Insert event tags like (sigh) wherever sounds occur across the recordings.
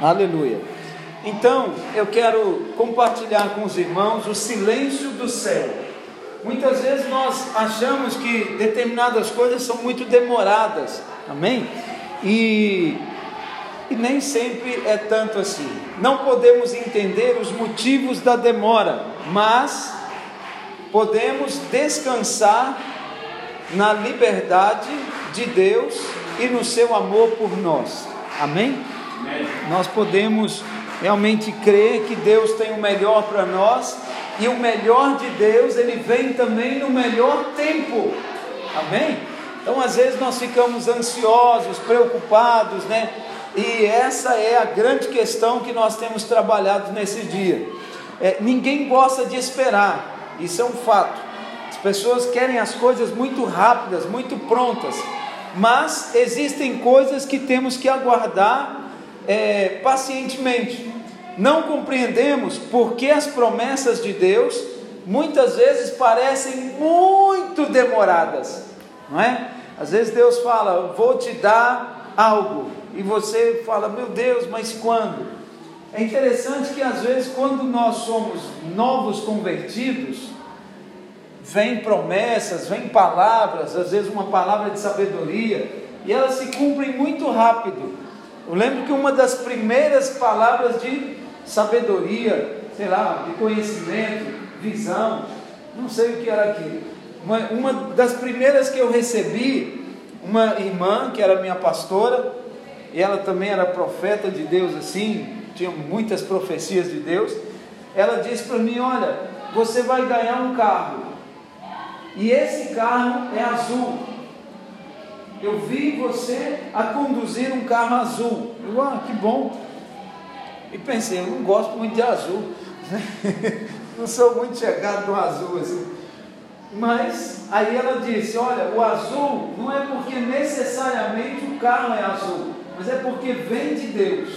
Aleluia. Então, eu quero compartilhar com os irmãos o silêncio do céu. Muitas vezes nós achamos que determinadas coisas são muito demoradas, amém? E, e nem sempre é tanto assim. Não podemos entender os motivos da demora, mas podemos descansar na liberdade de Deus e no seu amor por nós, amém? Nós podemos realmente crer que Deus tem o melhor para nós e o melhor de Deus, ele vem também no melhor tempo. Amém? Então, às vezes nós ficamos ansiosos, preocupados, né? E essa é a grande questão que nós temos trabalhado nesse dia. É, ninguém gosta de esperar, isso é um fato. As pessoas querem as coisas muito rápidas, muito prontas, mas existem coisas que temos que aguardar é, pacientemente. Não compreendemos porque as promessas de Deus muitas vezes parecem muito demoradas, não é? Às vezes Deus fala, vou te dar algo, e você fala, meu Deus, mas quando? É interessante que às vezes, quando nós somos novos convertidos, vem promessas, vem palavras, às vezes uma palavra de sabedoria, e elas se cumprem muito rápido. Eu lembro que uma das primeiras palavras de sabedoria, sei lá, de conhecimento, visão, não sei o que era aquilo. Uma, uma das primeiras que eu recebi, uma irmã que era minha pastora, e ela também era profeta de Deus assim, tinha muitas profecias de Deus. Ela disse para mim: Olha, você vai ganhar um carro, e esse carro é azul eu vi você a conduzir um carro azul. Eu, ah, que bom. E pensei, eu não gosto muito de azul. (laughs) não sou muito chegado no azul assim. Mas aí ela disse: Olha, o azul não é porque necessariamente o carro é azul, mas é porque vem de Deus.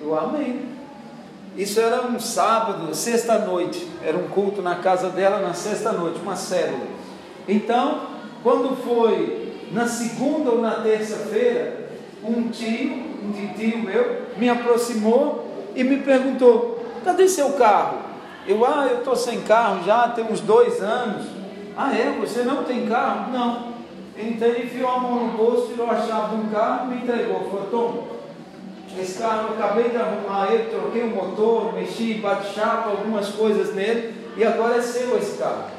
Eu amei. Isso era um sábado, sexta-noite. Era um culto na casa dela na sexta-noite, uma célula. Então, quando foi na segunda ou na terça-feira, um tio, um tio meu, me aproximou e me perguntou: cadê seu carro? Eu, ah, eu estou sem carro já tem uns dois anos. Ah, é? Você não tem carro? Não. Então ele enfiou a mão no bolso, tirou a chave do carro e me entregou. Falou: toma, esse carro eu acabei de arrumar ele, troquei o motor, mexi, bate chapa, algumas coisas nele, e agora é seu esse carro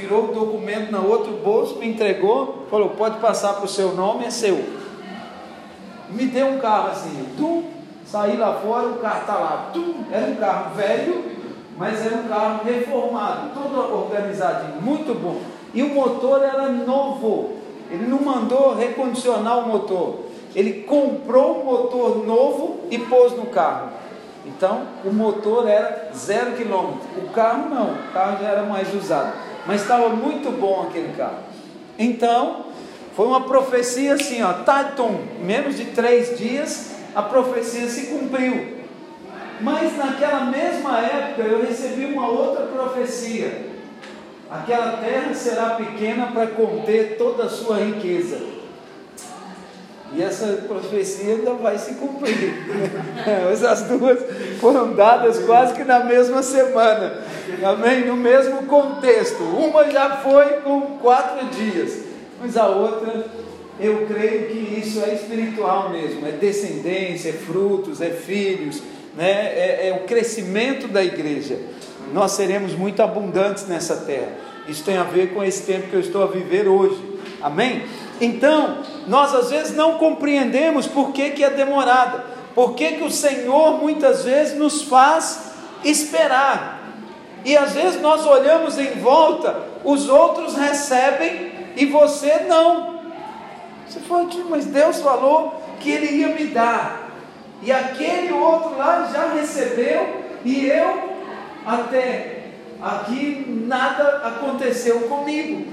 tirou o documento no outro bolso, me entregou, falou: pode passar para o seu nome, é seu. Me deu um carro assim, tum, saí lá fora, o carro está lá, era um carro velho, mas era um carro reformado, todo organizadinho, muito bom. E o motor era novo, ele não mandou recondicionar o motor, ele comprou o motor novo e pôs no carro. Então o motor era zero quilômetro, o carro não, o carro já era mais usado mas estava muito bom aquele carro. Então, foi uma profecia assim, ó, tatum, menos de três dias, a profecia se cumpriu. Mas naquela mesma época eu recebi uma outra profecia. Aquela terra será pequena para conter toda a sua riqueza. E essa profecia ainda vai se cumprir. (laughs) As duas foram dadas quase que na mesma semana. Amém? No mesmo contexto. Uma já foi com quatro dias, mas a outra, eu creio que isso é espiritual mesmo. É descendência, é frutos, é filhos, né? é, é o crescimento da igreja. Nós seremos muito abundantes nessa terra. Isso tem a ver com esse tempo que eu estou a viver hoje. Amém? Então, nós às vezes não compreendemos por que, que é demorada, por que, que o Senhor muitas vezes nos faz esperar. E às vezes nós olhamos em volta, os outros recebem e você não. Você fala, mas Deus falou que Ele ia me dar, e aquele outro lá já recebeu, e eu até aqui nada aconteceu comigo.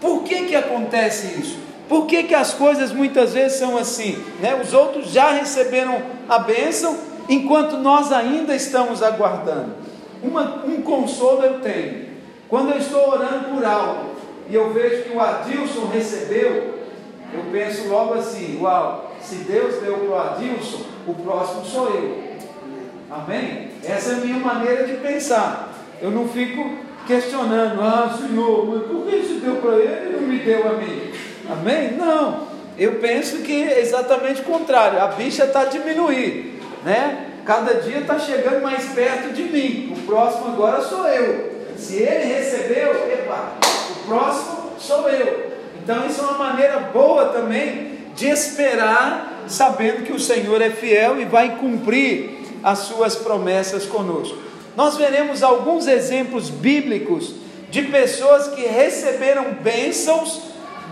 Por que, que acontece isso? Por que, que as coisas muitas vezes são assim? Né? Os outros já receberam a bênção, enquanto nós ainda estamos aguardando. Uma, um consolo eu tenho. Quando eu estou orando por algo e eu vejo que o Adilson recebeu, eu penso logo assim: uau, se Deus deu para o Adilson, o próximo sou eu. Amém? Essa é a minha maneira de pensar. Eu não fico questionando, ah Senhor, mas por que isso deu para ele e não me deu a mim? Amém? Não. Eu penso que é exatamente o contrário. A bicha está diminuindo, né? Cada dia está chegando mais perto de mim. O próximo agora sou eu. Se ele recebeu, epa, o próximo sou eu. Então isso é uma maneira boa também de esperar, sabendo que o Senhor é fiel e vai cumprir as suas promessas conosco. Nós veremos alguns exemplos bíblicos de pessoas que receberam bênçãos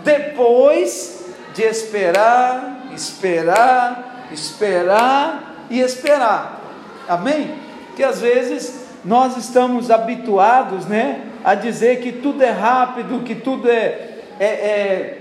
depois de esperar, esperar, esperar e esperar. Amém? Que às vezes nós estamos habituados, né, a dizer que tudo é rápido, que tudo é, é, é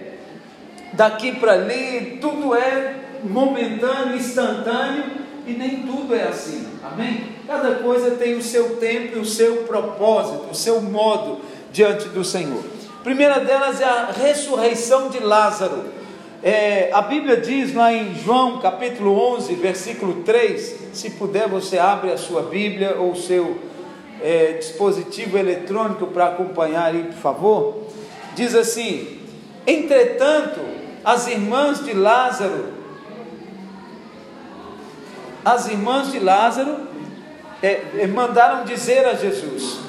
daqui para ali, tudo é momentâneo, instantâneo, e nem tudo é assim. Amém? Cada coisa tem o seu tempo e o seu propósito, o seu modo diante do Senhor. A primeira delas é a ressurreição de Lázaro. É, a Bíblia diz lá em João capítulo 11, versículo 3. Se puder, você abre a sua Bíblia ou seu é, dispositivo eletrônico para acompanhar aí, por favor. Diz assim: Entretanto, as irmãs de Lázaro as irmãs de Lázaro é, é, mandaram dizer a Jesus: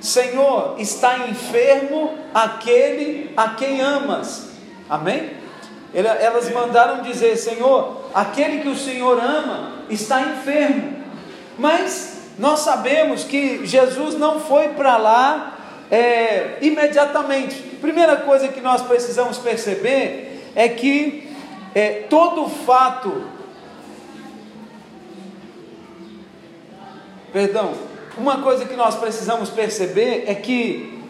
Senhor, está enfermo aquele a quem amas. Amém? Elas mandaram dizer: Senhor, aquele que o Senhor ama está enfermo. Mas nós sabemos que Jesus não foi para lá é, imediatamente. Primeira coisa que nós precisamos perceber é que é, todo fato Perdão, uma coisa que nós precisamos perceber é que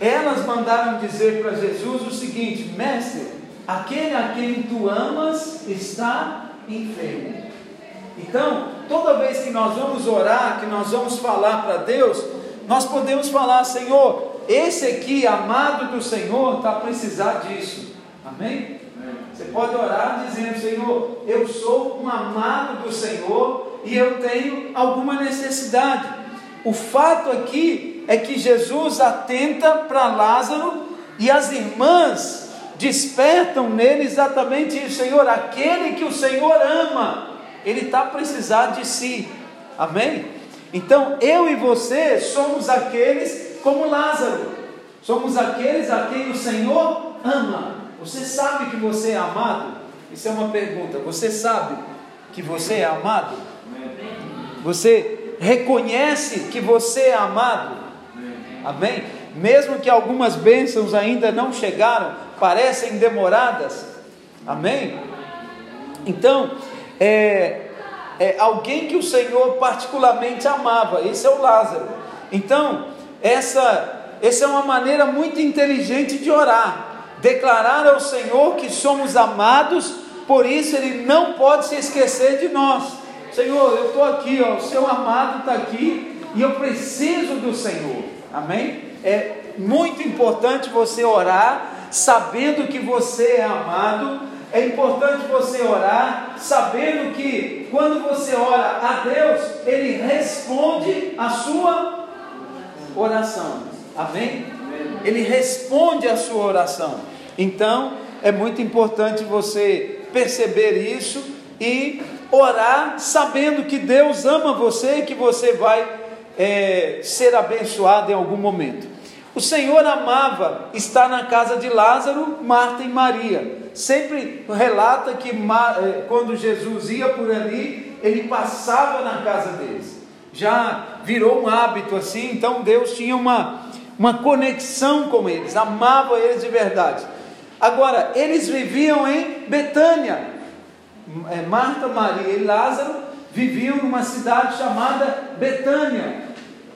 elas mandaram dizer para Jesus o seguinte: Mestre, aquele a quem tu amas está enfermo. Então, toda vez que nós vamos orar, que nós vamos falar para Deus, nós podemos falar: Senhor, esse aqui, amado do Senhor, está a precisar disso. Amém? Você pode orar dizendo: Senhor, eu sou um amado do Senhor e eu tenho alguma necessidade. O fato aqui é que Jesus atenta para Lázaro e as irmãs despertam nele exatamente isso, Senhor, aquele que o Senhor ama, ele está precisando de si, amém? Então eu e você somos aqueles como Lázaro, somos aqueles a quem o Senhor ama. Você sabe que você é amado? Isso é uma pergunta. Você sabe que você é amado? Você reconhece que você é amado? Amém? Mesmo que algumas bênçãos ainda não chegaram, parecem demoradas. Amém? Então, é, é alguém que o Senhor particularmente amava. Esse é o Lázaro. Então, essa, essa é uma maneira muito inteligente de orar. Declarar ao Senhor que somos amados, por isso Ele não pode se esquecer de nós. Senhor, eu estou aqui, ó, o seu amado está aqui e eu preciso do Senhor. Amém? É muito importante você orar sabendo que você é amado. É importante você orar sabendo que quando você ora a Deus, Ele responde a sua oração. Amém? Ele responde a sua oração. Então, é muito importante você perceber isso e orar sabendo que Deus ama você e que você vai é, ser abençoado em algum momento. O Senhor amava estar na casa de Lázaro, Marta e Maria. Sempre relata que é, quando Jesus ia por ali, ele passava na casa deles. Já virou um hábito assim, então Deus tinha uma, uma conexão com eles, amava eles de verdade. Agora, eles viviam em Betânia, é, Marta, Maria e Lázaro viviam numa cidade chamada Betânia.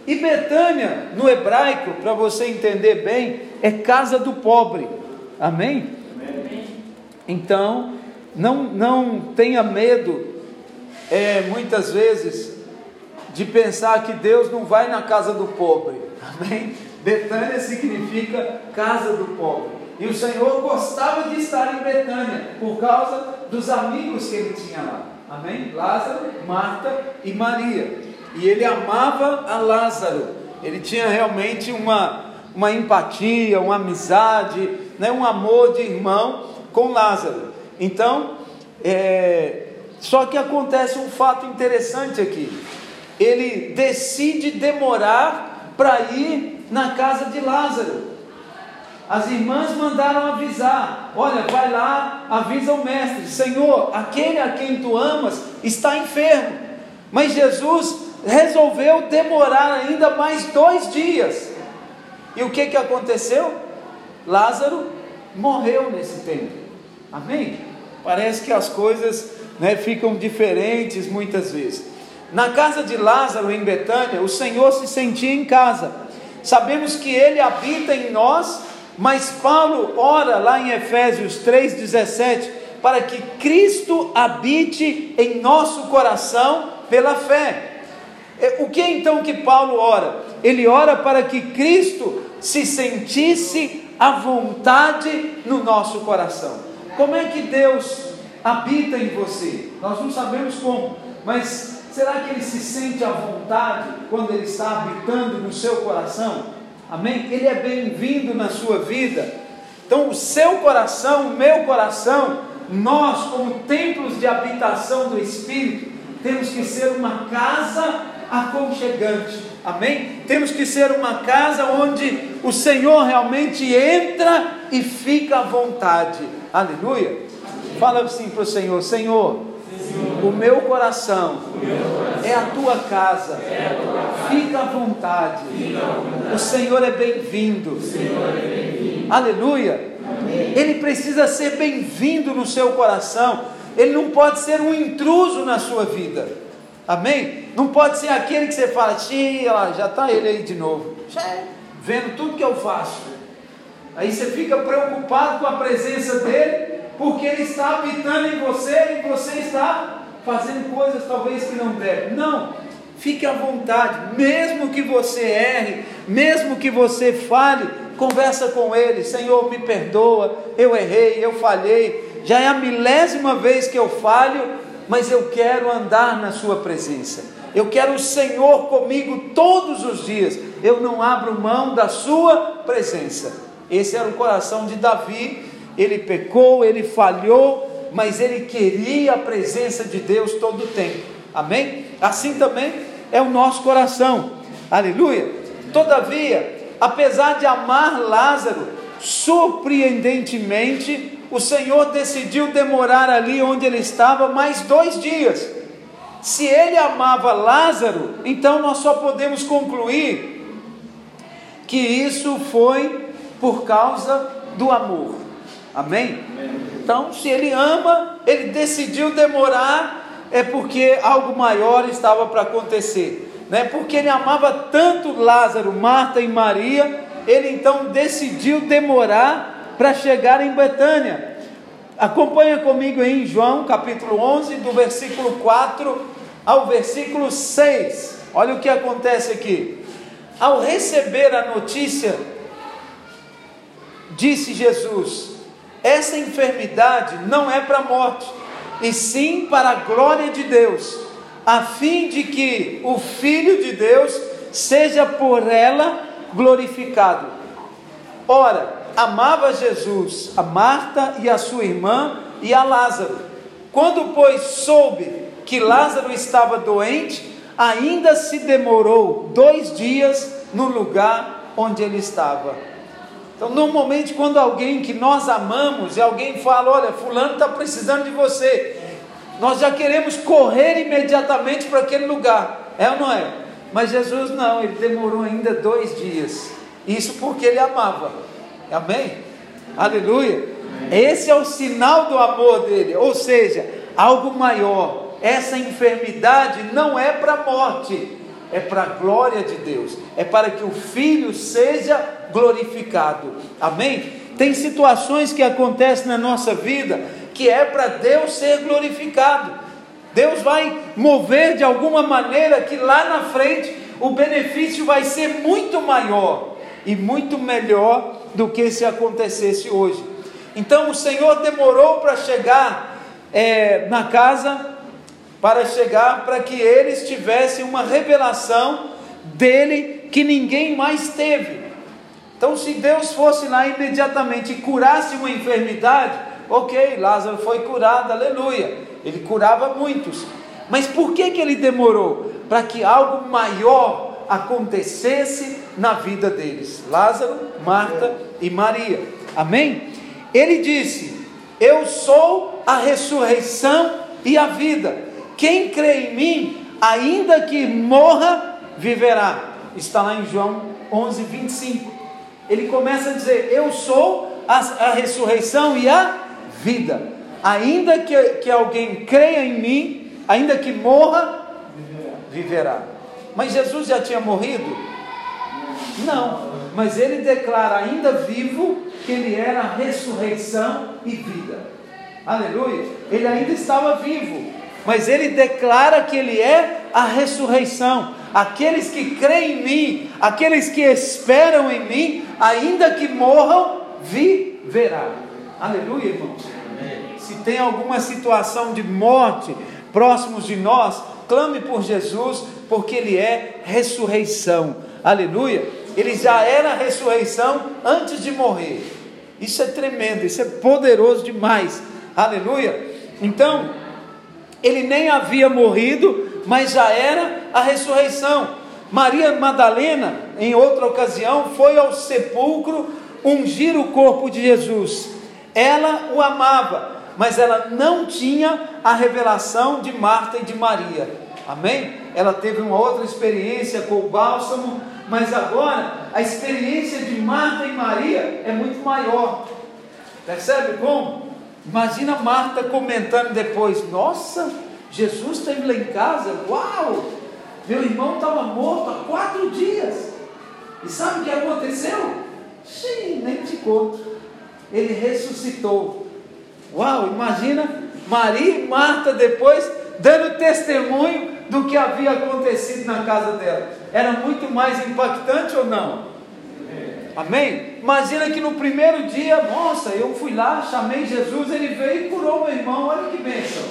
E Betânia, no hebraico, para você entender bem, é casa do pobre. Amém? Amém. Então, não, não tenha medo, é, muitas vezes, de pensar que Deus não vai na casa do pobre. Amém? Betânia significa casa do pobre. E o Senhor gostava de estar em Betânia por causa dos amigos que ele tinha lá. Amém? Lázaro, Marta e Maria. E ele amava a Lázaro. Ele tinha realmente uma, uma empatia, uma amizade, né, um amor de irmão com Lázaro. Então, é, só que acontece um fato interessante aqui. Ele decide demorar para ir na casa de Lázaro. As irmãs mandaram avisar: Olha, vai lá, avisa o mestre, Senhor, aquele a quem tu amas está enfermo. Mas Jesus resolveu demorar ainda mais dois dias. E o que, que aconteceu? Lázaro morreu nesse tempo. Amém? Parece que as coisas né, ficam diferentes muitas vezes. Na casa de Lázaro, em Betânia, o Senhor se sentia em casa. Sabemos que ele habita em nós, mas Paulo ora lá em Efésios 3,17 para que Cristo habite em nosso coração pela fé. É, o que é então que Paulo ora? Ele ora para que Cristo se sentisse à vontade no nosso coração. Como é que Deus habita em você? Nós não sabemos como, mas será que ele se sente à vontade quando ele está habitando no seu coração? Amém? Ele é bem-vindo na sua vida. Então, o seu coração, o meu coração, nós, como templos de habitação do Espírito, temos que ser uma casa aconchegante. Amém? Temos que ser uma casa onde o Senhor realmente entra e fica à vontade. Aleluia. Fala assim para o Senhor: Senhor, o meu coração é a tua casa, fica à vontade. O Senhor é bem-vindo. Aleluia. Ele precisa ser bem-vindo no seu coração. Ele não pode ser um intruso na sua vida. Amém? Não pode ser aquele que você fala, lá, já está ele aí de novo, vendo tudo que eu faço. Aí você fica preocupado com a presença dele, porque ele está habitando em você e você está fazendo coisas talvez que não deve. Não, fique à vontade, mesmo que você erre, mesmo que você fale, conversa com ele, Senhor, me perdoa, eu errei, eu falhei, já é a milésima vez que eu falho, mas eu quero andar na Sua presença. Eu quero o Senhor comigo todos os dias. Eu não abro mão da Sua presença. Esse era o coração de Davi. Ele pecou, ele falhou, mas ele queria a presença de Deus todo o tempo. Amém? Assim também é o nosso coração. Aleluia. Todavia, apesar de amar Lázaro, surpreendentemente, o Senhor decidiu demorar ali onde ele estava mais dois dias. Se ele amava Lázaro, então nós só podemos concluir que isso foi por causa do amor. Amém? Então, se ele ama, ele decidiu demorar, é porque algo maior estava para acontecer. Né? Porque ele amava tanto Lázaro, Marta e Maria, ele então decidiu demorar para chegar em Betânia. Acompanha comigo em João capítulo 11, do versículo 4 ao versículo 6. Olha o que acontece aqui. Ao receber a notícia, disse Jesus: Essa enfermidade não é para a morte, e sim para a glória de Deus, a fim de que o Filho de Deus seja por ela glorificado. Ora, amava Jesus, a Marta e a sua irmã e a Lázaro. Quando, pois, soube que Lázaro estava doente, ainda se demorou dois dias no lugar onde ele estava. Então, normalmente, quando alguém que nós amamos e alguém fala: Olha, Fulano está precisando de você, nós já queremos correr imediatamente para aquele lugar, é ou não é? Mas Jesus não, ele demorou ainda dois dias, isso porque ele amava. Amém? Aleluia. Esse é o sinal do amor dele, ou seja, algo maior. Essa enfermidade não é para a morte, é para a glória de Deus, é para que o Filho seja glorificado. Amém? Tem situações que acontecem na nossa vida que é para Deus ser glorificado. Deus vai mover de alguma maneira que lá na frente o benefício vai ser muito maior e muito melhor do que se acontecesse hoje. Então o Senhor demorou para chegar é, na casa para chegar para que eles tivessem uma revelação dele que ninguém mais teve. Então, se Deus fosse lá imediatamente e curasse uma enfermidade, ok, Lázaro foi curado, aleluia. Ele curava muitos. Mas por que, que ele demorou? Para que algo maior acontecesse na vida deles. Lázaro, Marta e Maria. Amém? Ele disse: Eu sou a ressurreição e a vida. Quem crê em mim, ainda que morra, viverá. Está lá em João 11, 25. Ele começa a dizer: Eu sou a, a ressurreição e a vida. Ainda que, que alguém creia em mim, ainda que morra, viverá. Mas Jesus já tinha morrido? Não, mas ele declara ainda vivo que ele era ressurreição e vida. Aleluia. Ele ainda estava vivo, mas ele declara que ele é a ressurreição. Aqueles que creem em mim, aqueles que esperam em mim, ainda que morram, viverá. Aleluia, irmãos. Se tem alguma situação de morte próximos de nós, clame por Jesus, porque Ele é ressurreição. Aleluia. Ele já era ressurreição antes de morrer. Isso é tremendo, isso é poderoso demais. Aleluia. Então, ele nem havia morrido, mas já era a ressurreição. Maria Madalena, em outra ocasião, foi ao sepulcro ungir o corpo de Jesus. Ela o amava, mas ela não tinha a revelação de Marta e de Maria. Amém? Ela teve uma outra experiência com o bálsamo, mas agora a experiência de Marta e Maria é muito maior. Percebe como? Imagina Marta comentando depois: Nossa, Jesus esteve lá em casa, uau! Meu irmão estava morto há quatro dias. E sabe o que aconteceu? Sim, nem te conto. Ele ressuscitou. Uau, imagina Maria e Marta depois dando testemunho do que havia acontecido na casa dela. Era muito mais impactante ou não? Amém? Imagina que no primeiro dia, nossa, eu fui lá, chamei Jesus, ele veio e curou meu irmão, olha que bênção.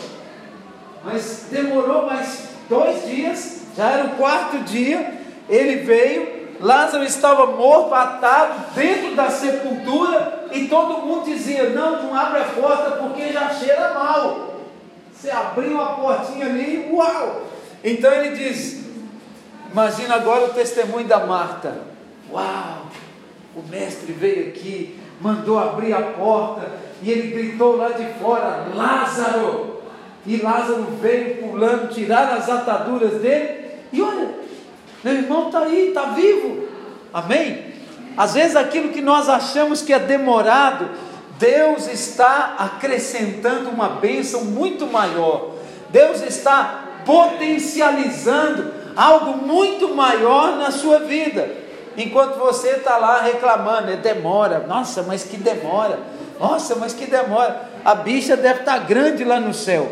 Mas demorou mais dois dias, já era o quarto dia, ele veio, Lázaro estava morto, atado dentro da sepultura, e todo mundo dizia: Não, não abre a porta porque já cheira mal. Você abriu a portinha ali, uau! Então ele diz: Imagina agora o testemunho da Marta. Uau! O mestre veio aqui, mandou abrir a porta e ele gritou lá de fora: Lázaro! E Lázaro veio pulando, tirar as ataduras dele. E olha, meu irmão está aí, está vivo. Amém? Às vezes aquilo que nós achamos que é demorado, Deus está acrescentando uma bênção muito maior. Deus está potencializando algo muito maior na sua vida. Enquanto você está lá reclamando, é demora, nossa, mas que demora, nossa, mas que demora. A bicha deve estar tá grande lá no céu,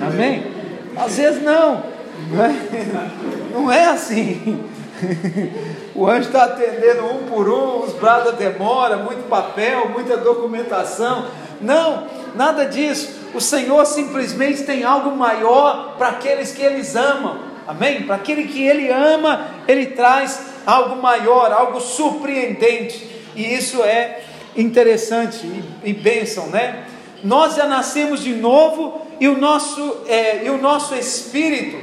amém? Às vezes não, não é, não é assim. O anjo está atendendo um por um, os brados demora, muito papel, muita documentação. Não, nada disso. O Senhor simplesmente tem algo maior para aqueles que eles amam. Amém? Para aquele que ele ama, ele traz algo maior, algo surpreendente. E isso é interessante e, e bênção, né? Nós já nascemos de novo e o nosso, é, e o nosso espírito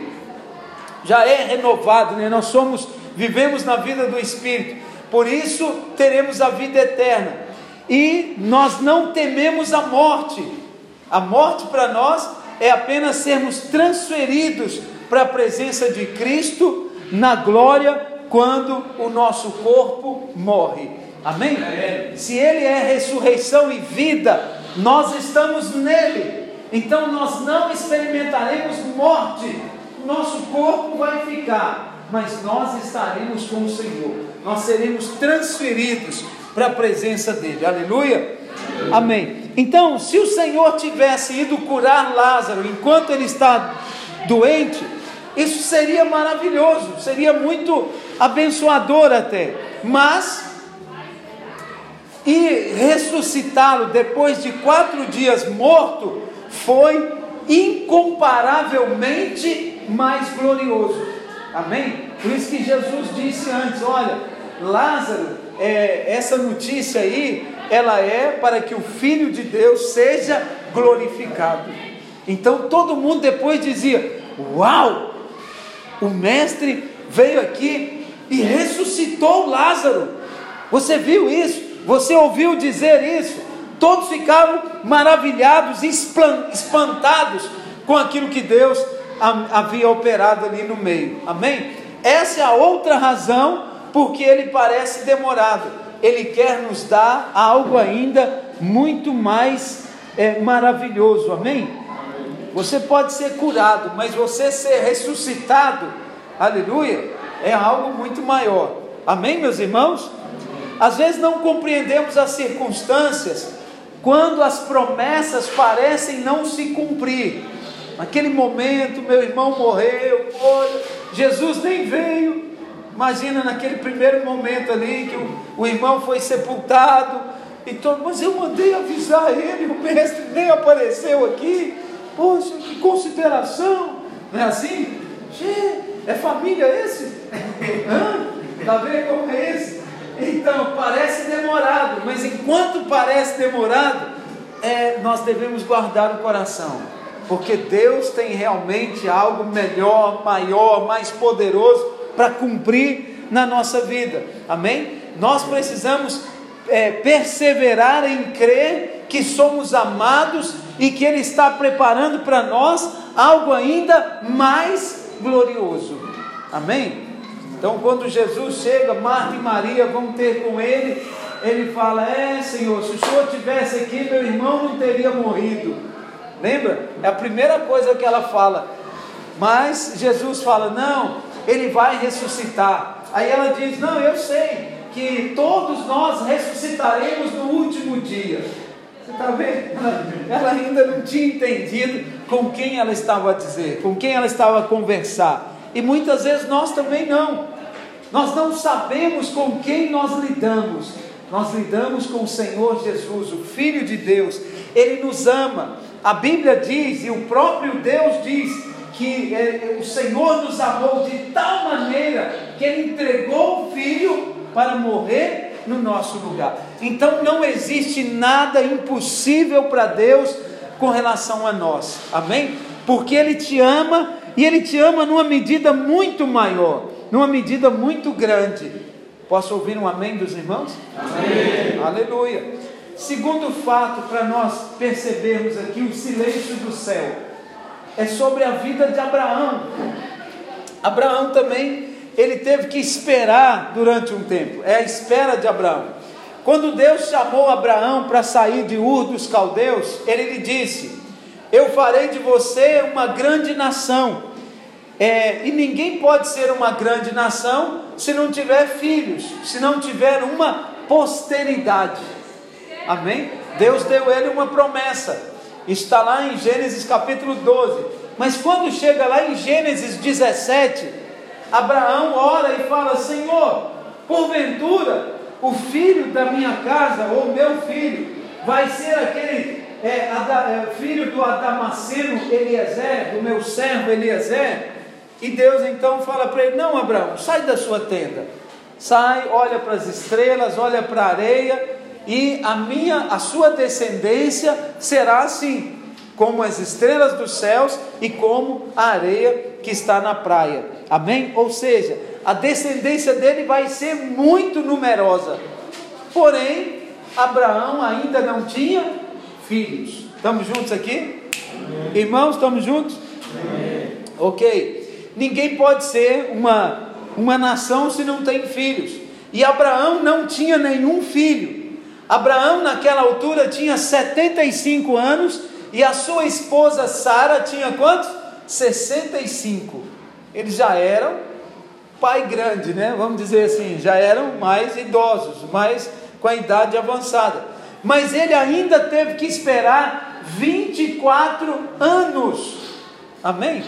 já é renovado, né? Nós somos, vivemos na vida do espírito. Por isso teremos a vida eterna. E nós não tememos a morte. A morte para nós é apenas sermos transferidos para a presença de Cristo na glória quando o nosso corpo morre. Amém? Se Ele é ressurreição e vida, nós estamos nele. Então nós não experimentaremos morte. Nosso corpo vai ficar, mas nós estaremos com o Senhor. Nós seremos transferidos para a presença dele. Aleluia. Amém. Então, se o Senhor tivesse ido curar Lázaro enquanto ele está doente, isso seria maravilhoso, seria muito abençoador até. Mas, e ressuscitá-lo depois de quatro dias morto, foi incomparavelmente mais glorioso. Amém? Por isso que Jesus disse antes: olha, Lázaro, é, essa notícia aí, ela é para que o Filho de Deus seja glorificado. Então todo mundo depois dizia: Uau! O Mestre veio aqui e ressuscitou Lázaro. Você viu isso? Você ouviu dizer isso? Todos ficaram maravilhados, espantados com aquilo que Deus havia operado ali no meio. Amém? Essa é a outra razão porque ele parece demorado. Ele quer nos dar algo ainda muito mais é, maravilhoso. Amém? Você pode ser curado, mas você ser ressuscitado, aleluia, é algo muito maior. Amém, meus irmãos? Às vezes não compreendemos as circunstâncias quando as promessas parecem não se cumprir. Naquele momento, meu irmão morreu, olha, Jesus nem veio. Imagina naquele primeiro momento ali que o, o irmão foi sepultado. Então, mas eu mandei avisar ele, o mestre nem apareceu aqui. Poxa, que consideração! Não é assim? é família esse? (laughs) Está vendo como é esse? Então, parece demorado, mas enquanto parece demorado, é, nós devemos guardar o coração, porque Deus tem realmente algo melhor, maior, mais poderoso para cumprir na nossa vida, amém? Nós precisamos é, perseverar em crer que somos amados e que Ele está preparando para nós algo ainda mais glorioso, amém? Então, quando Jesus chega, Marta e Maria vão ter com ele. Ele fala: É, Senhor, se o Senhor tivesse aqui, meu irmão não teria morrido. Lembra? É a primeira coisa que ela fala. Mas Jesus fala: Não, ele vai ressuscitar. Aí ela diz: Não, eu sei que todos nós ressuscitaremos no último dia. Você está vendo? Ela ainda não tinha entendido com quem ela estava a dizer, com quem ela estava a conversar. E muitas vezes nós também não. Nós não sabemos com quem nós lidamos. Nós lidamos com o Senhor Jesus, o Filho de Deus. Ele nos ama. A Bíblia diz, e o próprio Deus diz, que é, o Senhor nos amou de tal maneira que Ele entregou o Filho para morrer no nosso lugar. Então não existe nada impossível para Deus com relação a nós. Amém? Porque Ele te ama e Ele te ama numa medida muito maior, numa medida muito grande. Posso ouvir um amém dos irmãos? Amém. Aleluia. Segundo fato para nós percebermos aqui o silêncio do céu é sobre a vida de Abraão. Abraão também ele teve que esperar durante um tempo. É a espera de Abraão. Quando Deus chamou Abraão para sair de Ur dos caldeus, ele lhe disse: eu farei de você uma grande nação. É, e ninguém pode ser uma grande nação se não tiver filhos, se não tiver uma posteridade. Amém? Deus deu ele uma promessa. Está lá em Gênesis capítulo 12. Mas quando chega lá em Gênesis 17, Abraão ora e fala: Senhor, porventura o filho da minha casa, ou meu filho, vai ser aquele é, é, filho do Adamaceno Eliezer, do meu servo Eliezer. E Deus então fala para ele: Não, Abraão, sai da sua tenda, sai, olha para as estrelas, olha para a areia, e a minha, a sua descendência será assim, como as estrelas dos céus e como a areia que está na praia. Amém? Ou seja, a descendência dele vai ser muito numerosa. Porém, Abraão ainda não tinha filhos. Estamos juntos aqui? Amém. Irmãos, estamos juntos? Amém. Ok. Ninguém pode ser uma, uma nação se não tem filhos. E Abraão não tinha nenhum filho. Abraão, naquela altura, tinha 75 anos e a sua esposa Sara tinha quantos? 65. Eles já eram pai grande, né? Vamos dizer assim, já eram mais idosos, mais com a idade avançada mas ele ainda teve que esperar 24 anos. Amém?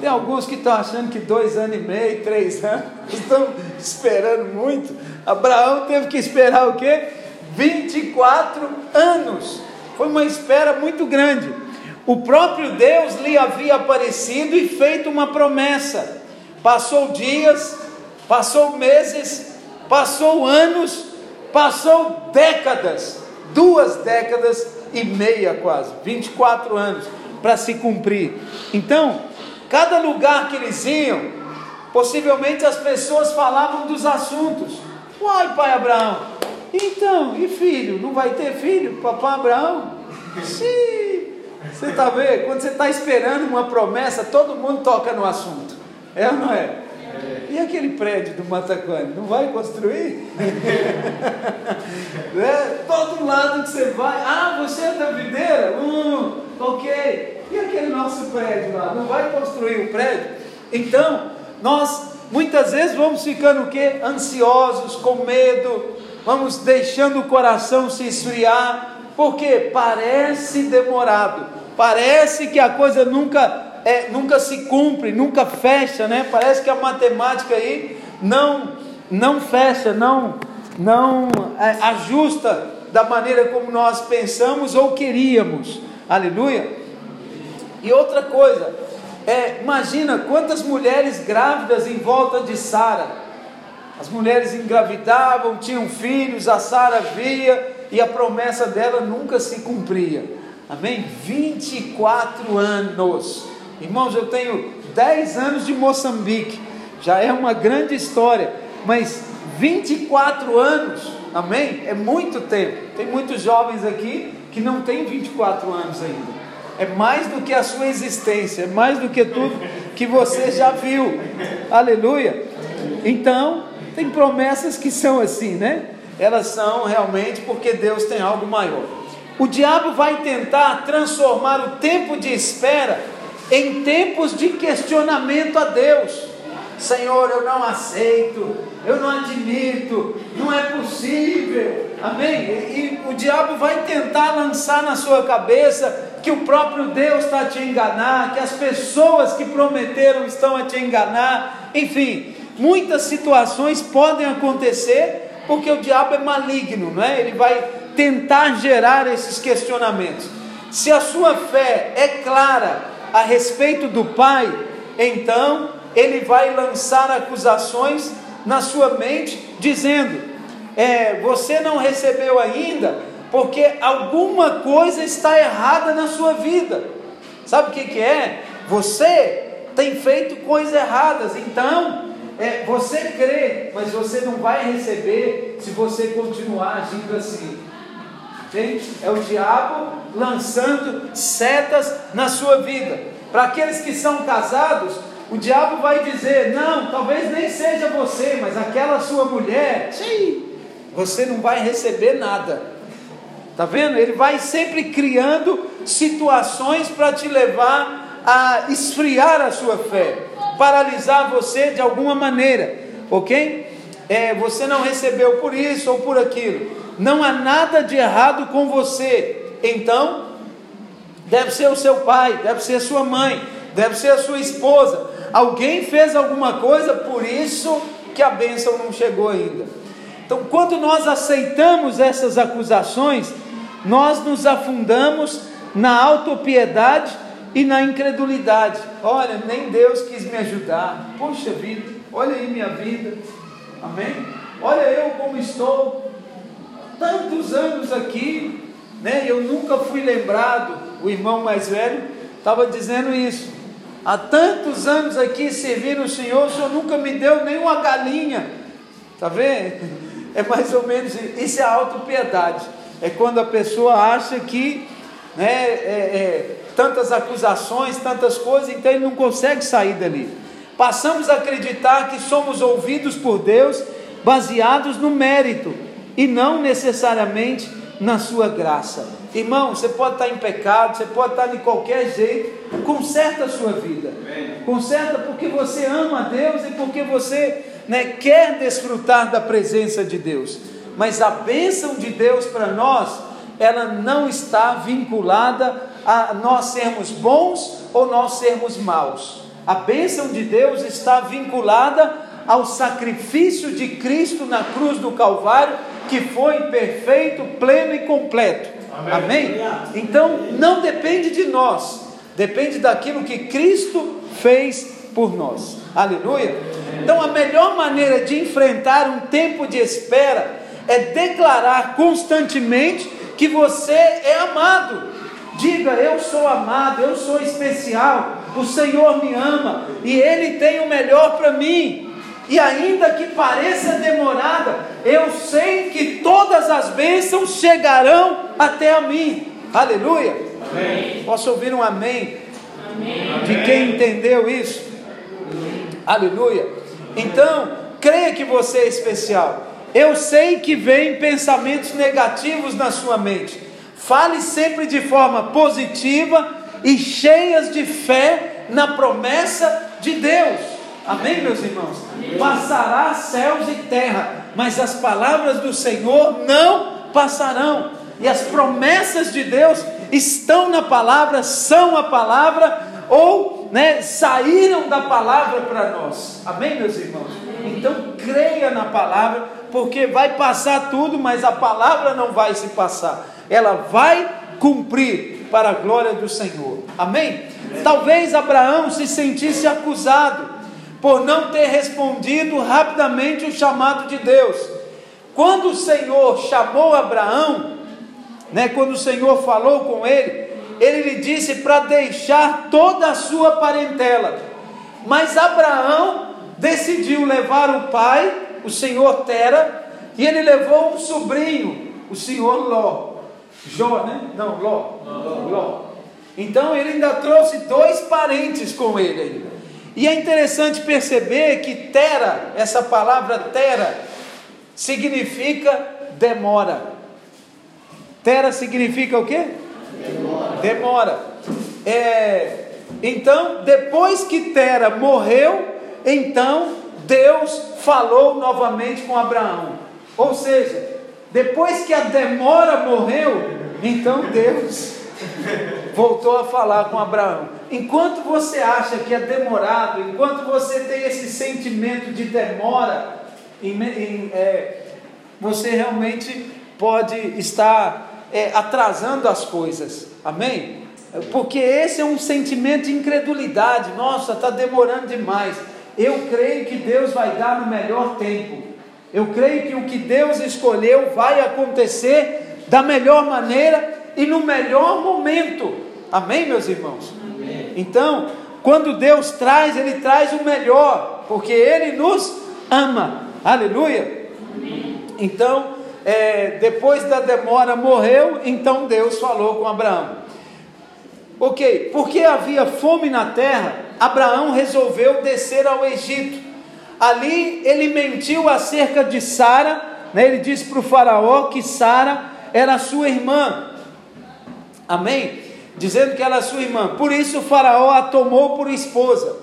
Tem alguns que estão achando que dois anos e meio, três anos, (laughs) estão esperando muito. Abraão teve que esperar o quê? 24 anos. Foi uma espera muito grande. O próprio Deus lhe havia aparecido e feito uma promessa. Passou dias, passou meses, passou anos, passou décadas, duas décadas e meia quase, 24 anos para se cumprir. Então, cada lugar que eles iam, possivelmente as pessoas falavam dos assuntos. Uai, pai Abraão, então, e filho? Não vai ter filho, papai Abraão? Sim. Você está vendo? Quando você está esperando uma promessa, todo mundo toca no assunto. É ou não é? E aquele prédio do Mataquane, não vai construir? (laughs) é, todo lado que você vai, ah, você é da videira? Hum, ok. E aquele nosso prédio lá, não vai construir o prédio? Então, nós muitas vezes vamos ficando o quê? Ansiosos, com medo, vamos deixando o coração se esfriar, porque parece demorado, parece que a coisa nunca é, nunca se cumpre, nunca fecha, né? Parece que a matemática aí não não fecha, não não é, ajusta da maneira como nós pensamos ou queríamos. Aleluia. E outra coisa, é, imagina quantas mulheres grávidas em volta de Sara. As mulheres engravidavam, tinham filhos, a Sara via e a promessa dela nunca se cumpria. Amém? 24 anos. Irmãos, eu tenho 10 anos de Moçambique, já é uma grande história, mas 24 anos, amém? É muito tempo. Tem muitos jovens aqui que não têm 24 anos ainda. É mais do que a sua existência, é mais do que tudo que você já viu. Aleluia. Então, tem promessas que são assim, né? Elas são realmente porque Deus tem algo maior. O diabo vai tentar transformar o tempo de espera em tempos de questionamento a Deus. Senhor, eu não aceito, eu não admito, não é possível, amém? E, e o diabo vai tentar lançar na sua cabeça que o próprio Deus está a te enganar, que as pessoas que prometeram estão a te enganar, enfim, muitas situações podem acontecer porque o diabo é maligno, não é? Ele vai tentar gerar esses questionamentos. Se a sua fé é clara, a respeito do pai, então ele vai lançar acusações na sua mente, dizendo: é, Você não recebeu ainda, porque alguma coisa está errada na sua vida. Sabe o que, que é? Você tem feito coisas erradas, então é, você crê, mas você não vai receber se você continuar agindo assim. É o diabo lançando setas na sua vida. Para aqueles que são casados, o diabo vai dizer: não, talvez nem seja você, mas aquela sua mulher, sim, você não vai receber nada. Tá vendo? Ele vai sempre criando situações para te levar a esfriar a sua fé, paralisar você de alguma maneira, ok? É, você não recebeu por isso ou por aquilo não há nada de errado com você. Então, deve ser o seu pai, deve ser sua mãe, deve ser a sua esposa. Alguém fez alguma coisa, por isso que a bênção não chegou ainda. Então, quando nós aceitamos essas acusações, nós nos afundamos na autopiedade e na incredulidade. Olha, nem Deus quis me ajudar. Poxa vida, olha aí minha vida. Amém? Olha eu como estou tantos anos aqui, né? Eu nunca fui lembrado. O irmão mais velho estava dizendo isso. Há tantos anos aqui servindo o Senhor, o Senhor nunca me deu nem uma galinha. Tá vendo? (laughs) É mais ou menos isso. é autopiedade. É quando a pessoa acha que né, é, é, tantas acusações, tantas coisas, então ele não consegue sair dali. Passamos a acreditar que somos ouvidos por Deus baseados no mérito e não necessariamente na sua graça. Irmão, você pode estar em pecado, você pode estar de qualquer jeito, conserta a sua vida. Conserta porque você ama a Deus e porque você né, quer desfrutar da presença de Deus. Mas a bênção de Deus para nós, ela não está vinculada a nós sermos bons ou nós sermos maus. A bênção de Deus está vinculada ao sacrifício de Cristo na cruz do Calvário que foi perfeito, pleno e completo. Amém? Então não depende de nós, depende daquilo que Cristo fez por nós. Aleluia. Então a melhor maneira de enfrentar um tempo de espera é declarar constantemente que você é amado. Diga, eu sou amado, eu sou especial, o Senhor me ama e Ele tem o melhor para mim. E ainda que pareça demorada, eu sei que todas as bênçãos chegarão até a mim. Aleluia. Amém. Posso ouvir um amém? amém? De quem entendeu isso? Aleluia. Então, creia que você é especial. Eu sei que vem pensamentos negativos na sua mente. Fale sempre de forma positiva e cheias de fé na promessa de Deus. Amém, meus irmãos? Passará céus e terra, mas as palavras do Senhor não passarão. E as promessas de Deus estão na palavra, são a palavra, ou né, saíram da palavra para nós. Amém, meus irmãos? Então creia na palavra, porque vai passar tudo, mas a palavra não vai se passar. Ela vai cumprir para a glória do Senhor. Amém? Talvez Abraão se sentisse acusado por não ter respondido rapidamente o chamado de Deus. Quando o Senhor chamou Abraão, né, quando o Senhor falou com ele, ele lhe disse para deixar toda a sua parentela. Mas Abraão decidiu levar o pai, o senhor Tera, e ele levou um sobrinho, o senhor Ló. Jó, né? Não, Ló. Ló. Então ele ainda trouxe dois parentes com ele ainda. E é interessante perceber que Tera, essa palavra Tera, significa demora. Tera significa o quê? Demora. demora. É, então, depois que Tera morreu, então Deus falou novamente com Abraão. Ou seja, depois que a demora morreu, então Deus voltou a falar com Abraão. Enquanto você acha que é demorado, enquanto você tem esse sentimento de demora, em, em, é, você realmente pode estar é, atrasando as coisas. Amém? Porque esse é um sentimento de incredulidade. Nossa, está demorando demais. Eu creio que Deus vai dar no melhor tempo. Eu creio que o que Deus escolheu vai acontecer da melhor maneira e no melhor momento. Amém, meus irmãos? Então, quando Deus traz, Ele traz o melhor, porque Ele nos ama. Aleluia. Então, é, depois da demora morreu, então Deus falou com Abraão. Ok, porque havia fome na terra, Abraão resolveu descer ao Egito. Ali ele mentiu acerca de Sara, né? ele disse para o Faraó que Sara era sua irmã. Amém? Dizendo que ela é sua irmã. Por isso o Faraó a tomou por esposa.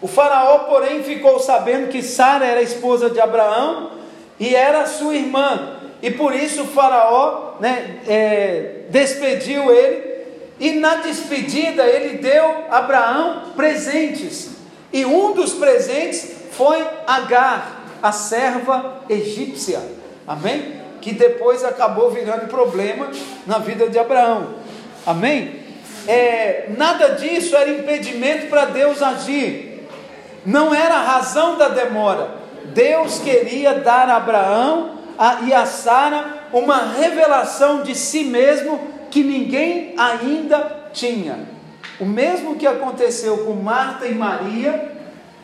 O Faraó, porém, ficou sabendo que Sara era esposa de Abraão e era sua irmã. E por isso o Faraó né, é, despediu ele e na despedida ele deu a Abraão presentes. E um dos presentes foi Agar, a serva egípcia. Amém? Que depois acabou virando problema na vida de Abraão. Amém? É, nada disso era impedimento para Deus agir. Não era a razão da demora. Deus queria dar a Abraão e a Sara uma revelação de si mesmo que ninguém ainda tinha. O mesmo que aconteceu com Marta e Maria,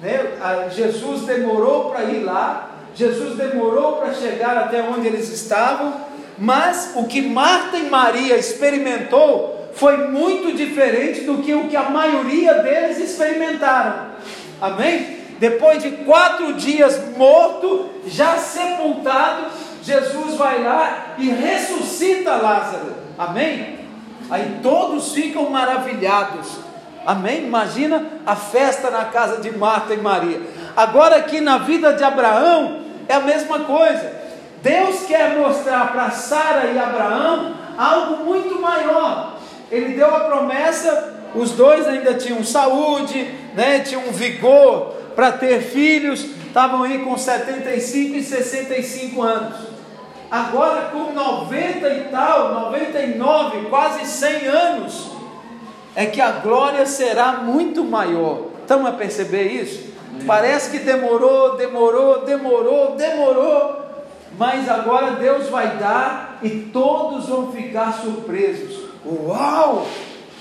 né? Jesus demorou para ir lá, Jesus demorou para chegar até onde eles estavam, mas o que Marta e Maria experimentou foi muito diferente do que o que a maioria deles experimentaram. Amém? Depois de quatro dias morto, já sepultado, Jesus vai lá e ressuscita Lázaro. Amém? Aí todos ficam maravilhados. Amém? Imagina a festa na casa de Marta e Maria. Agora aqui na vida de Abraão é a mesma coisa. Deus quer mostrar para Sara e Abraão algo muito maior. Ele deu a promessa, os dois ainda tinham saúde, né, tinham vigor para ter filhos, estavam aí com 75 e 65 anos. agora com 90 e tal, 99, quase 100 anos, é que a glória será muito maior. Estão a perceber isso? Parece que demorou, demorou, demorou, demorou, mas agora Deus vai dar e todos vão ficar surpresos. Uau!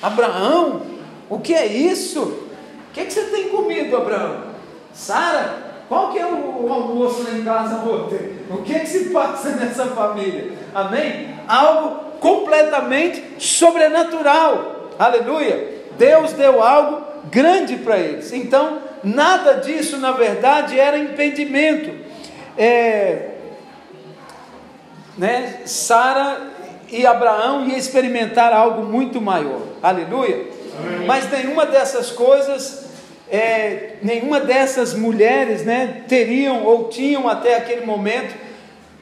Abraão, o que é isso? O que, é que você tem comido, Abraão? Sara, qual que é o, almoço lá em casa ontem? O que, é que se passa (laughs) nessa família? Amém? Algo completamente sobrenatural. Aleluia! Deus deu algo grande para eles. Então, nada disso, na verdade, era impedimento. É, né, Sara e Abraão iam experimentar algo muito maior. Aleluia. Amém. Mas nenhuma dessas coisas, é, nenhuma dessas mulheres, né, teriam ou tinham até aquele momento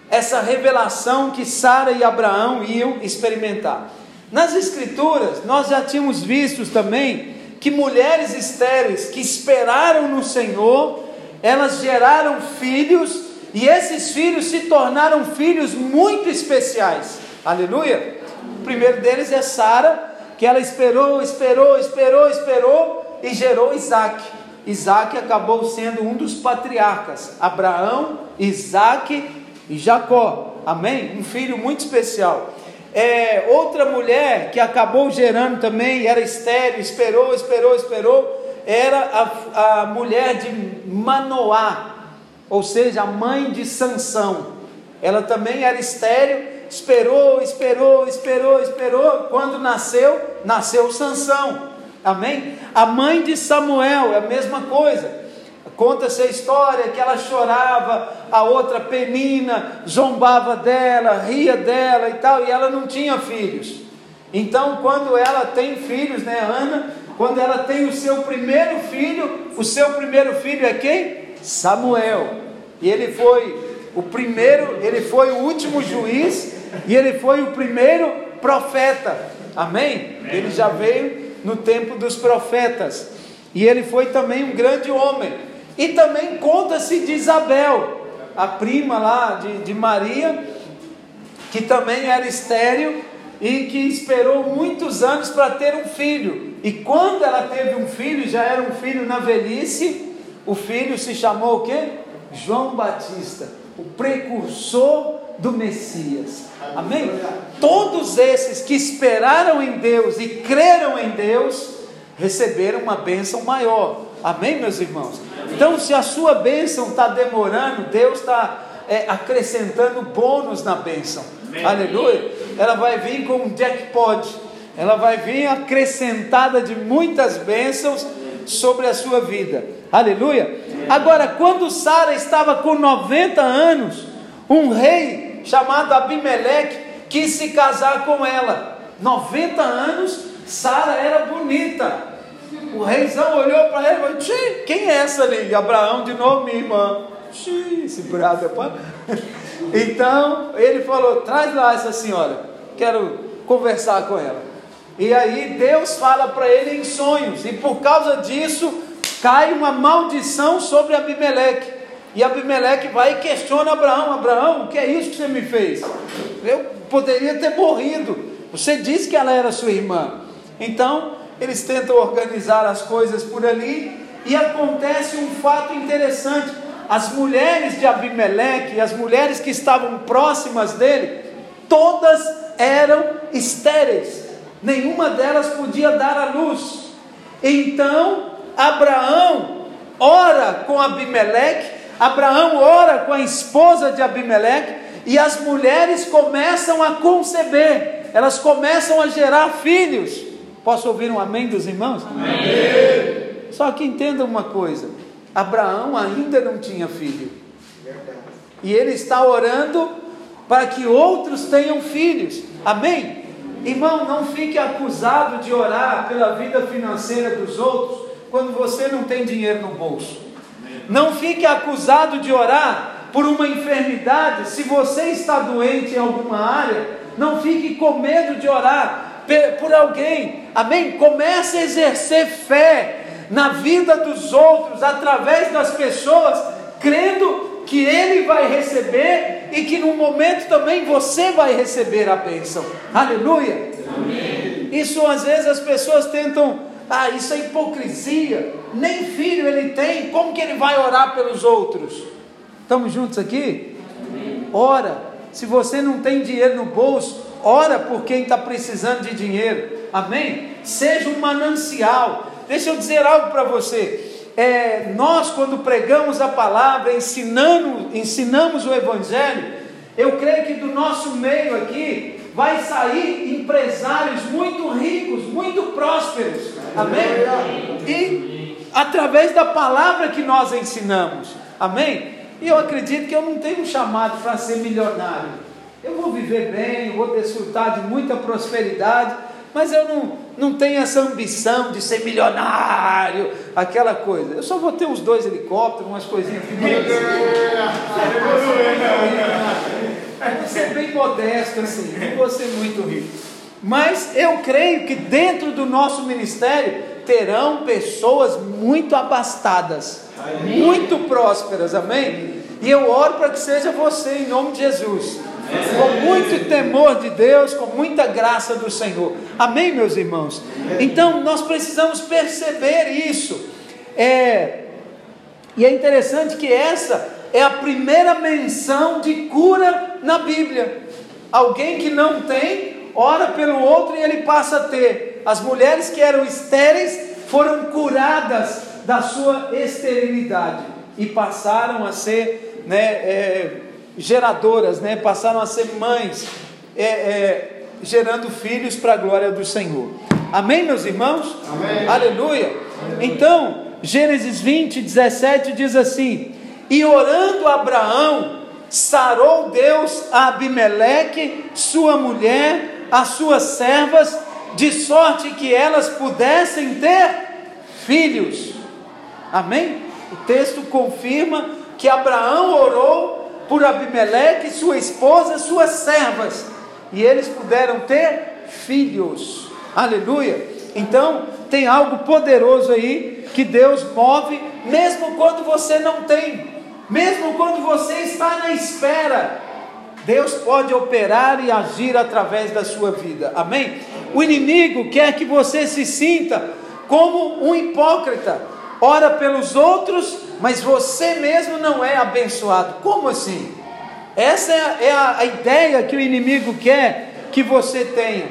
essa revelação que Sara e Abraão iam experimentar. Nas Escrituras, nós já tínhamos visto também que mulheres estéreis que esperaram no Senhor, elas geraram filhos e esses filhos se tornaram filhos muito especiais. Aleluia! O primeiro deles é Sara, que ela esperou, esperou, esperou, esperou e gerou Isaac. Isaac acabou sendo um dos patriarcas: Abraão, Isaac e Jacó. Amém? Um filho muito especial. É, outra mulher que acabou gerando também, era estéreo, esperou, esperou, esperou, era a, a mulher de Manoá, ou seja, a mãe de Sansão. Ela também era estéreo, esperou, esperou, esperou, esperou. Quando nasceu, nasceu Sansão. Amém? A mãe de Samuel é a mesma coisa. Conta-se a história que ela chorava, a outra penina zombava dela, ria dela e tal, e ela não tinha filhos. Então, quando ela tem filhos, né, Ana, quando ela tem o seu primeiro filho, o seu primeiro filho é quem? Samuel. E ele foi o primeiro, ele foi o último juiz e ele foi o primeiro profeta. Amém? Ele já veio no tempo dos profetas. E ele foi também um grande homem. E também conta-se de Isabel, a prima lá de, de Maria, que também era estéril e que esperou muitos anos para ter um filho. E quando ela teve um filho, já era um filho na velhice, o filho se chamou o quê? João Batista, o precursor do Messias. Amém? Todos esses que esperaram em Deus e creram em Deus, receberam uma bênção maior. Amém, meus irmãos? Então, se a sua bênção está demorando, Deus está é, acrescentando bônus na bênção. Amém. Aleluia. Ela vai vir com um jackpot. Ela vai vir acrescentada de muitas bênçãos sobre a sua vida. Aleluia. Agora, quando Sara estava com 90 anos, um rei chamado Abimeleque quis se casar com ela. 90 anos, Sara era bonita. O reizão olhou para ela e falou: quem é essa ali? Abraão de novo, minha irmã. É (laughs) Então ele falou: traz lá essa senhora, quero conversar com ela. E aí Deus fala para ele em sonhos, e por causa disso cai uma maldição sobre Abimeleque. E Abimeleque vai e questiona Abraão: Abraão, o que é isso que você me fez? Eu poderia ter morrido. Você disse que ela era sua irmã. Então, eles tentam organizar as coisas por ali e acontece um fato interessante. As mulheres de Abimeleque, as mulheres que estavam próximas dele, todas eram estéreis. Nenhuma delas podia dar à luz. Então, Abraão ora com Abimeleque, Abraão ora com a esposa de Abimeleque, e as mulheres começam a conceber, elas começam a gerar filhos. Posso ouvir um amém dos irmãos? Amém. Só que entenda uma coisa: Abraão ainda não tinha filho, e ele está orando para que outros tenham filhos. Amém? Irmão, não fique acusado de orar pela vida financeira dos outros quando você não tem dinheiro no bolso. Não fique acusado de orar por uma enfermidade. Se você está doente em alguma área, não fique com medo de orar por alguém. Amém? Comece a exercer fé na vida dos outros através das pessoas, crendo que ele vai receber e que no momento também você vai receber a bênção. Aleluia. Amém. Isso às vezes as pessoas tentam, ah, isso é hipocrisia. Nem filho ele tem, como que ele vai orar pelos outros? Estamos juntos aqui? Ora. Se você não tem dinheiro no bolso, ora por quem está precisando de dinheiro. Amém? Seja um manancial. Deixa eu dizer algo para você. É, nós, quando pregamos a palavra, ensinando, ensinamos o Evangelho, eu creio que do nosso meio aqui vai sair empresários muito ricos, muito prósperos. Amém? E através da palavra que nós ensinamos. Amém? E eu acredito que eu não tenho um chamado para ser milionário. Eu vou viver bem, eu vou desfrutar de muita prosperidade mas eu não, não tenho essa ambição de ser milionário, aquela coisa. Eu só vou ter uns dois helicópteros, umas coisinhas Eu vou ser bem modesto assim, não vou ser muito rico. Mas eu creio que dentro do nosso ministério terão pessoas muito abastadas, amém. muito prósperas, amém? E eu oro para que seja você em nome de Jesus com muito temor de Deus, com muita graça do Senhor. Amém, meus irmãos? Então nós precisamos perceber isso. É, e é interessante que essa é a primeira menção de cura na Bíblia. Alguém que não tem, ora pelo outro e ele passa a ter. As mulheres que eram estéreis foram curadas da sua esterilidade e passaram a ser né, é, geradoras, né? passaram a ser mães, é, é, gerando filhos para a glória do Senhor. Amém, meus irmãos? Amém. Aleluia. Amém. Então, Gênesis 20, 17 diz assim: E orando Abraão, sarou Deus a Abimeleque, sua mulher, as suas servas, de sorte que elas pudessem ter filhos. Amém? O texto confirma que Abraão orou por Abimeleque, sua esposa, suas servas, e eles puderam ter filhos. Aleluia! Então, tem algo poderoso aí que Deus move, mesmo quando você não tem, mesmo quando você está na espera. Deus pode operar e agir através da sua vida. Amém? O inimigo quer que você se sinta como um hipócrita. Ora pelos outros, mas você mesmo não é abençoado. Como assim? Essa é a, é a, ideia que o inimigo quer que você tenha.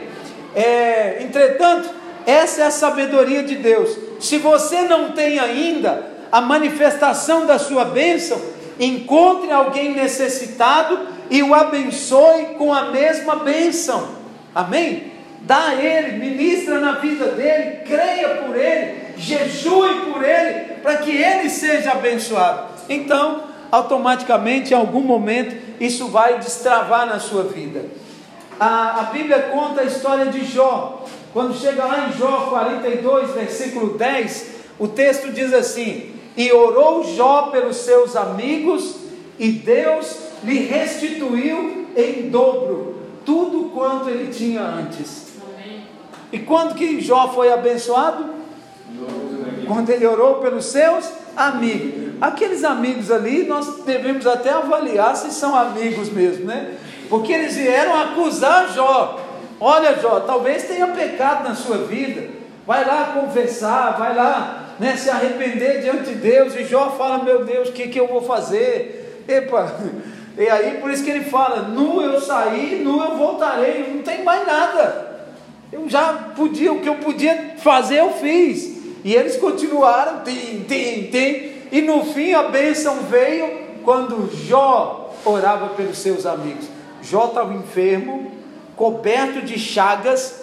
É, entretanto, essa é a sabedoria de Deus. Se você não tem ainda a manifestação da sua bênção, encontre alguém necessitado e o abençoe com a mesma bênção. Amém? Dá a ele, ministra na vida dele, creia por ele, jejue por ele, para que ele seja abençoado. Então, automaticamente, em algum momento, isso vai destravar na sua vida. A, a Bíblia conta a história de Jó. Quando chega lá em Jó 42, versículo 10, o texto diz assim: E orou Jó pelos seus amigos, e Deus lhe restituiu em dobro tudo quanto ele tinha antes. E quando que Jó foi abençoado? Quando ele orou pelos seus amigos. Aqueles amigos ali, nós devemos até avaliar se são amigos mesmo, né? Porque eles vieram acusar Jó. Olha, Jó, talvez tenha pecado na sua vida. Vai lá confessar, vai lá né, se arrepender diante de Deus. E Jó fala: Meu Deus, o que, que eu vou fazer? Epa, e aí por isso que ele fala: Nu eu saí, nu eu voltarei, não tem mais nada. Eu já podia, o que eu podia fazer, eu fiz. E eles continuaram, tem, tem, tem. E no fim a bênção veio quando Jó orava pelos seus amigos. Jó estava enfermo, coberto de chagas.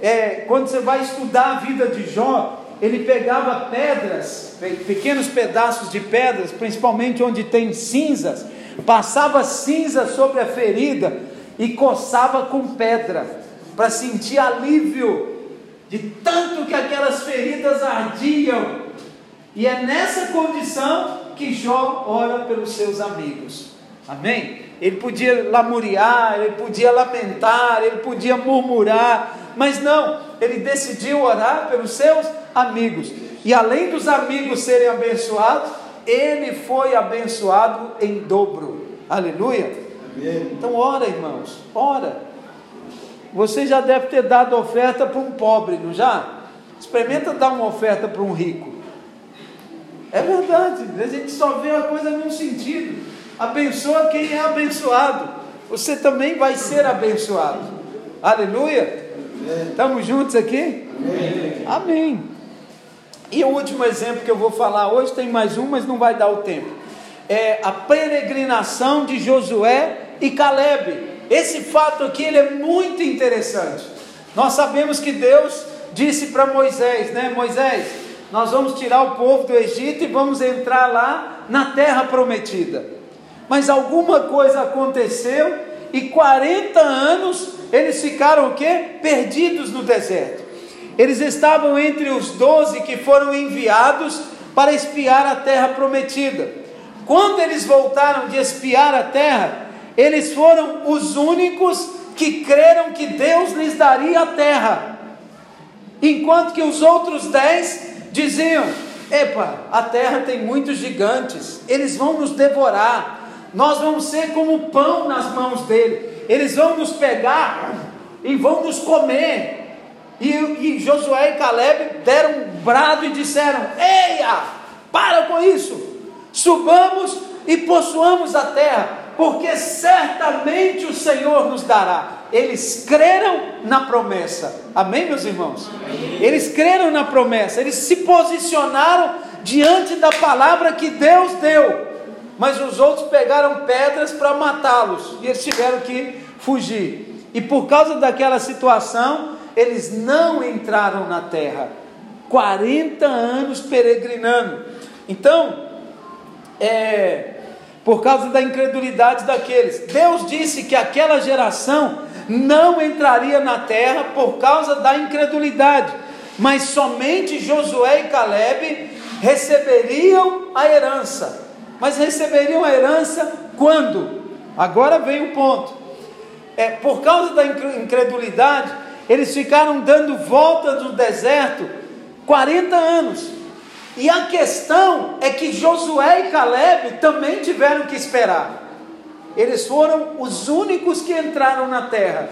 É, quando você vai estudar a vida de Jó, ele pegava pedras, pequenos pedaços de pedras, principalmente onde tem cinzas, passava cinza sobre a ferida e coçava com pedra para sentir alívio de tanto que aquelas feridas ardiam. E é nessa condição que Jó ora pelos seus amigos. Amém? Ele podia lamuriar, ele podia lamentar, ele podia murmurar, mas não, ele decidiu orar pelos seus amigos. E além dos amigos serem abençoados, ele foi abençoado em dobro. Aleluia. Então, ora, irmãos, ora. Você já deve ter dado oferta para um pobre, não já? Experimenta dar uma oferta para um rico. É verdade, a gente só vê a coisa num sentido. Abençoa quem é abençoado. Você também vai ser abençoado. Aleluia. Estamos juntos aqui? Amém. Amém. E o último exemplo que eu vou falar hoje, tem mais um, mas não vai dar o tempo. É a peregrinação de Josué e Caleb. Esse fato aqui ele é muito interessante. Nós sabemos que Deus disse para Moisés, né? Moisés, nós vamos tirar o povo do Egito e vamos entrar lá na terra prometida. Mas alguma coisa aconteceu e 40 anos eles ficaram o quê? Perdidos no deserto. Eles estavam entre os doze que foram enviados para espiar a terra prometida. Quando eles voltaram de espiar a terra, eles foram os únicos que creram que Deus lhes daria a terra, enquanto que os outros dez diziam: Epa, a terra tem muitos gigantes, eles vão nos devorar, nós vamos ser como pão nas mãos dele, eles vão nos pegar e vão nos comer. E, e Josué e Caleb deram um brado e disseram: Eia, para com isso, subamos e possuamos a terra, porque certamente o Senhor nos dará. Eles creram na promessa, amém, meus irmãos? Amém. Eles creram na promessa, eles se posicionaram diante da palavra que Deus deu, mas os outros pegaram pedras para matá-los e eles tiveram que fugir. E por causa daquela situação, eles não entraram na terra. 40 anos peregrinando. Então, é, por causa da incredulidade daqueles. Deus disse que aquela geração não entraria na terra por causa da incredulidade, mas somente Josué e Caleb receberiam a herança. Mas receberiam a herança quando? Agora vem o ponto. É, por causa da incredulidade, eles ficaram dando voltas no deserto 40 anos. E a questão é que Josué e Caleb também tiveram que esperar. Eles foram os únicos que entraram na terra,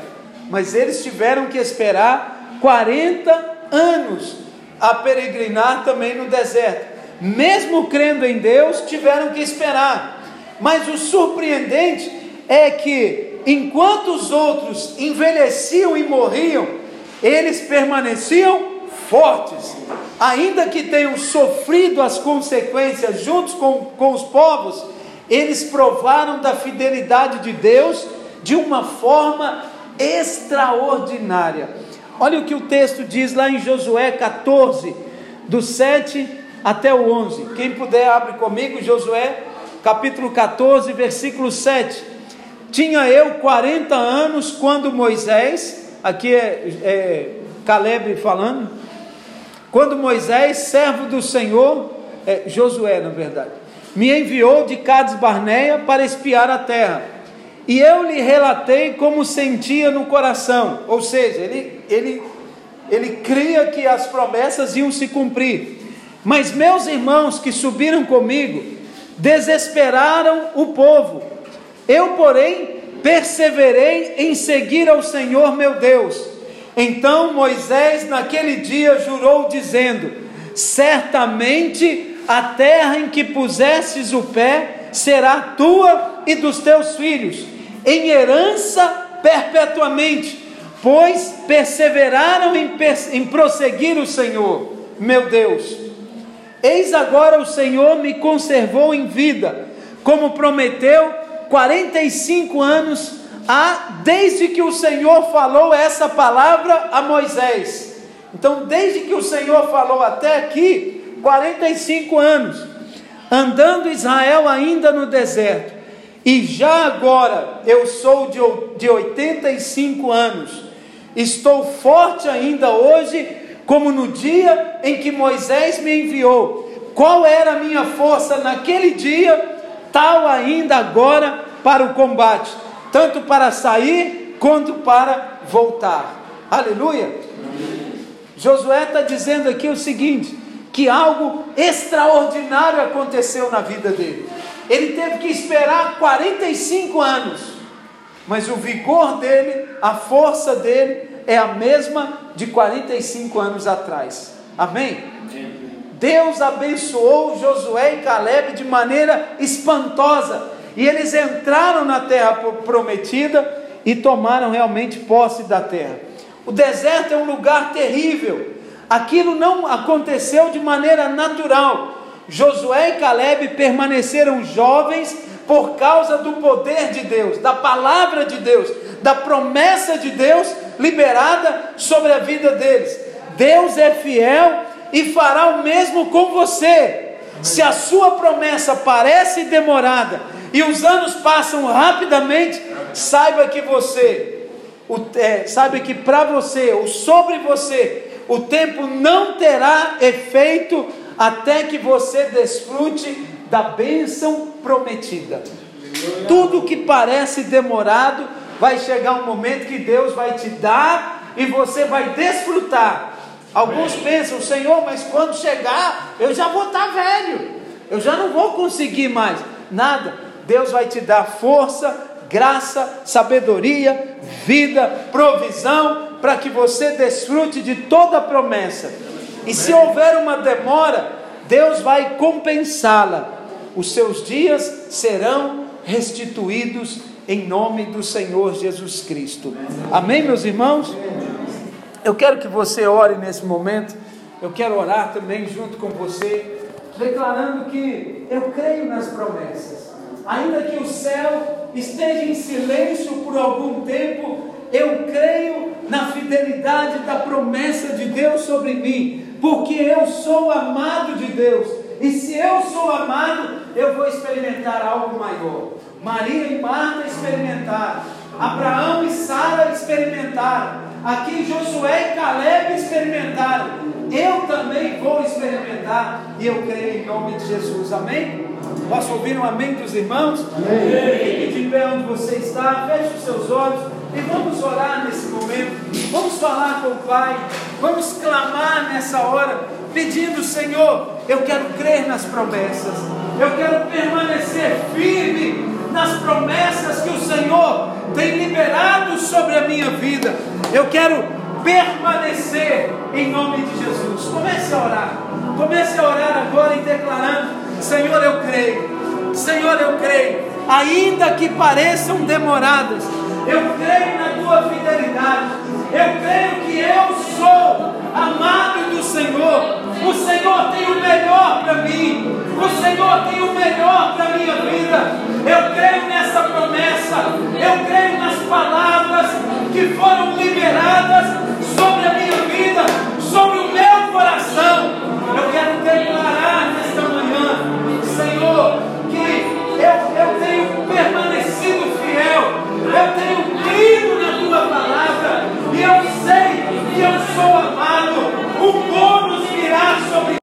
mas eles tiveram que esperar 40 anos a peregrinar também no deserto. Mesmo crendo em Deus, tiveram que esperar. Mas o surpreendente é que, enquanto os outros envelheciam e morriam, eles permaneciam fortes, ainda que tenham sofrido as consequências juntos com, com os povos, eles provaram da fidelidade de Deus de uma forma extraordinária. Olha o que o texto diz lá em Josué 14, do 7 até o 11. Quem puder, abre comigo, Josué, capítulo 14, versículo 7. Tinha eu 40 anos quando Moisés, aqui é, é Caleb falando, quando Moisés, servo do Senhor, é, Josué na verdade, me enviou de Cades Barneia para espiar a terra. E eu lhe relatei como sentia no coração, ou seja, ele, ele, ele cria que as promessas iam se cumprir. Mas meus irmãos que subiram comigo desesperaram o povo. Eu, porém, perseverei em seguir ao Senhor meu Deus então Moisés, naquele dia, jurou, dizendo: Certamente a terra em que pusesses o pé será tua e dos teus filhos, em herança perpetuamente, pois perseveraram em, em prosseguir o Senhor, meu Deus. Eis agora o Senhor me conservou em vida, como prometeu, 45 anos há desde que o Senhor falou essa palavra a Moisés. Então, desde que o Senhor falou até aqui, 45 anos, andando Israel ainda no deserto, e já agora eu sou de 85 anos, estou forte ainda hoje, como no dia em que Moisés me enviou. Qual era a minha força naquele dia, tal ainda agora para o combate tanto para sair quanto para voltar. Aleluia! Amém. Josué está dizendo aqui o seguinte: que algo extraordinário aconteceu na vida dele. Ele teve que esperar 45 anos mas o vigor dele, a força dele é a mesma de 45 anos atrás. Amém? Deus abençoou Josué e Caleb de maneira espantosa, e eles entraram na terra prometida e tomaram realmente posse da terra. O deserto é um lugar terrível. Aquilo não aconteceu de maneira natural. Josué e Caleb permaneceram jovens por causa do poder de Deus, da palavra de Deus, da promessa de Deus liberada sobre a vida deles. Deus é fiel e fará o mesmo com você. Se a sua promessa parece demorada e os anos passam rapidamente, saiba que você, o, é, saiba que para você, ou sobre você, o tempo não terá efeito até que você desfrute da bênção prometida. Tudo que parece demorado, vai chegar um momento que Deus vai te dar e você vai desfrutar. Alguns pensam, Senhor, mas quando chegar, eu já vou estar velho, eu já não vou conseguir mais. Nada, Deus vai te dar força, graça, sabedoria, vida, provisão, para que você desfrute de toda a promessa. E se houver uma demora, Deus vai compensá-la. Os seus dias serão restituídos em nome do Senhor Jesus Cristo. Amém, meus irmãos? Eu quero que você ore nesse momento. Eu quero orar também junto com você, declarando que eu creio nas promessas. Ainda que o céu esteja em silêncio por algum tempo, eu creio na fidelidade da promessa de Deus sobre mim, porque eu sou amado de Deus. E se eu sou amado, eu vou experimentar algo maior. Maria e Marta experimentaram, Abraão e Sara experimentaram, aqui Josué e Caleb experimentaram, eu também vou experimentar, e eu creio em nome de Jesus, amém? Posso ouvir um amém dos irmãos? Amém. Fique de pé onde você está, feche os seus olhos e vamos orar nesse momento, vamos falar com o Pai, vamos clamar nessa hora, pedindo, Senhor, eu quero crer nas promessas, eu quero permanecer firme nas promessas que o Senhor tem liberado sobre a minha vida. Eu quero permanecer em nome de Jesus. Comece a orar. Comece a orar agora e declarando: Senhor, eu creio. Senhor, eu creio. Ainda que pareçam demoradas, eu creio na tua fidelidade. Eu creio que eu sou amado do Senhor. O Senhor tem o melhor para mim. O Senhor tem o melhor para minha vida. Eu creio nessa promessa. Eu creio nas palavras que foram liberadas sobre a minha vida, sobre o meu coração. Eu quero eu sou amado. O bônus virá sobre